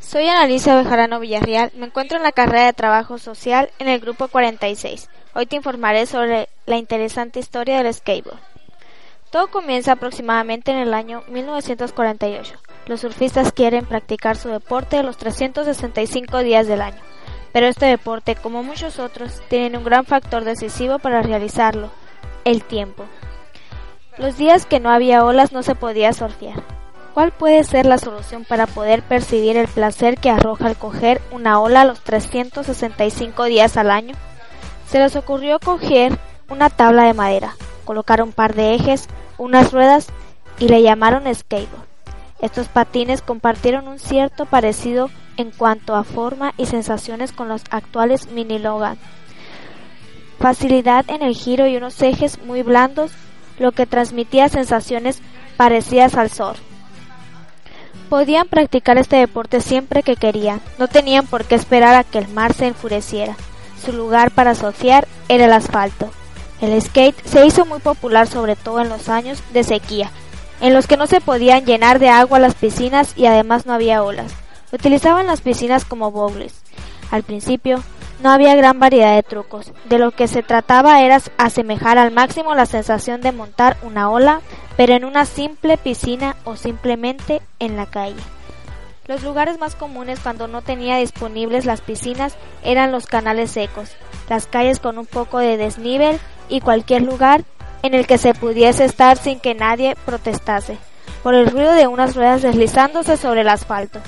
Soy Analicia Bejarano Villarreal, me encuentro en la carrera de Trabajo Social en el grupo 46. Hoy te informaré sobre la interesante historia del skateboard. Todo comienza aproximadamente en el año 1948. Los surfistas quieren practicar su deporte los 365 días del año, pero este deporte, como muchos otros, tiene un gran factor decisivo para realizarlo, el tiempo. Los días que no había olas no se podía surfear. ¿Cuál puede ser la solución para poder percibir el placer que arroja al coger una ola los 365 días al año? Se les ocurrió coger una tabla de madera, colocar un par de ejes, unas ruedas y le llamaron skateboard. Estos patines compartieron un cierto parecido en cuanto a forma y sensaciones con los actuales mini Logan. Facilidad en el giro y unos ejes muy blandos, lo que transmitía sensaciones parecidas al surf. Podían practicar este deporte siempre que querían, no tenían por qué esperar a que el mar se enfureciera. Su lugar para surfear era el asfalto. El skate se hizo muy popular sobre todo en los años de sequía, en los que no se podían llenar de agua las piscinas y además no había olas. Utilizaban las piscinas como bowls. Al principio, no había gran variedad de trucos. De lo que se trataba era asemejar al máximo la sensación de montar una ola pero en una simple piscina o simplemente en la calle. Los lugares más comunes cuando no tenía disponibles las piscinas eran los canales secos, las calles con un poco de desnivel y cualquier lugar en el que se pudiese estar sin que nadie protestase, por el ruido de unas ruedas deslizándose sobre el asfalto.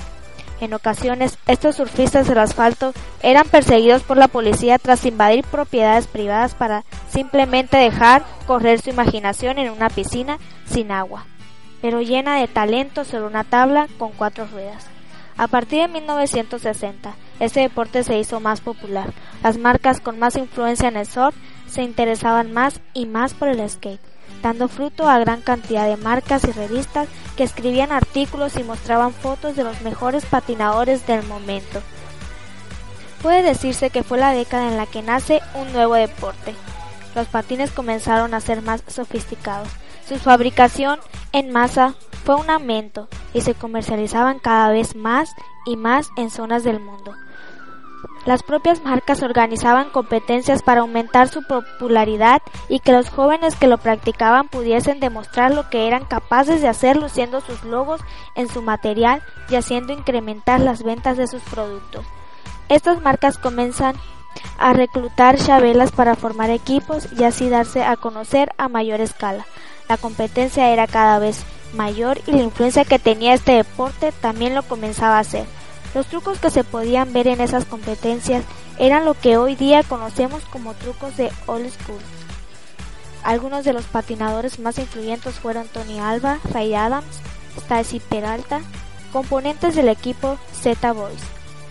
En ocasiones, estos surfistas del asfalto eran perseguidos por la policía tras invadir propiedades privadas para simplemente dejar correr su imaginación en una piscina sin agua, pero llena de talento sobre una tabla con cuatro ruedas. A partir de 1960, este deporte se hizo más popular. Las marcas con más influencia en el surf se interesaban más y más por el skate, dando fruto a gran cantidad de marcas y revistas que escribían artículos y mostraban fotos de los mejores patinadores del momento. Puede decirse que fue la década en la que nace un nuevo deporte. Los patines comenzaron a ser más sofisticados. Su fabricación en masa fue un aumento y se comercializaban cada vez más y más en zonas del mundo. Las propias marcas organizaban competencias para aumentar su popularidad y que los jóvenes que lo practicaban pudiesen demostrar lo que eran capaces de hacer luciendo sus logos en su material y haciendo incrementar las ventas de sus productos. Estas marcas comienzan a reclutar chabelas para formar equipos y así darse a conocer a mayor escala. La competencia era cada vez mayor y la influencia que tenía este deporte también lo comenzaba a hacer. Los trucos que se podían ver en esas competencias eran lo que hoy día conocemos como trucos de old school. Algunos de los patinadores más influyentes fueron Tony Alba, Ray Adams, Stacy Peralta, componentes del equipo Z Boys.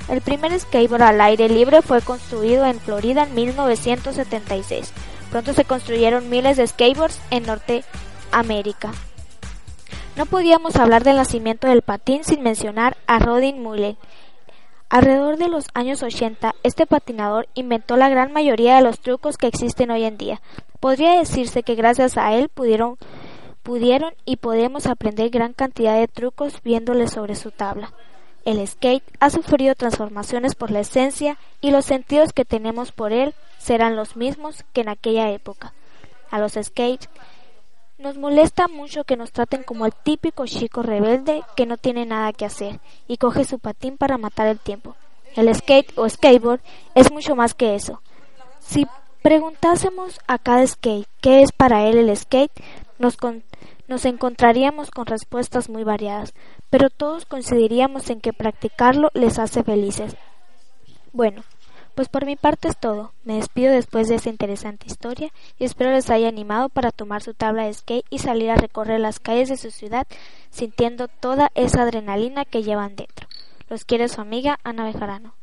El primer skateboard al aire libre fue construido en Florida en 1976. Pronto se construyeron miles de skateboards en Norteamérica. No podíamos hablar del nacimiento del patín sin mencionar a Rodin Mullen. Alrededor de los años 80, este patinador inventó la gran mayoría de los trucos que existen hoy en día. Podría decirse que gracias a él pudieron, pudieron y podemos aprender gran cantidad de trucos viéndole sobre su tabla. El skate ha sufrido transformaciones por la esencia y los sentidos que tenemos por él serán los mismos que en aquella época. A los skates nos molesta mucho que nos traten como el típico chico rebelde que no tiene nada que hacer y coge su patín para matar el tiempo. El skate o skateboard es mucho más que eso. Si preguntásemos a cada skate qué es para él el skate, nos, nos encontraríamos con respuestas muy variadas, pero todos coincidiríamos en que practicarlo les hace felices. Bueno, Pues por mi parte es todo. Me despido después de esta interesante historia y espero les haya animado para tomar su tabla de skate y salir a recorrer las calles de su ciudad sintiendo toda esa adrenalina que llevan dentro. Los quiere su amiga Ana Bejarano.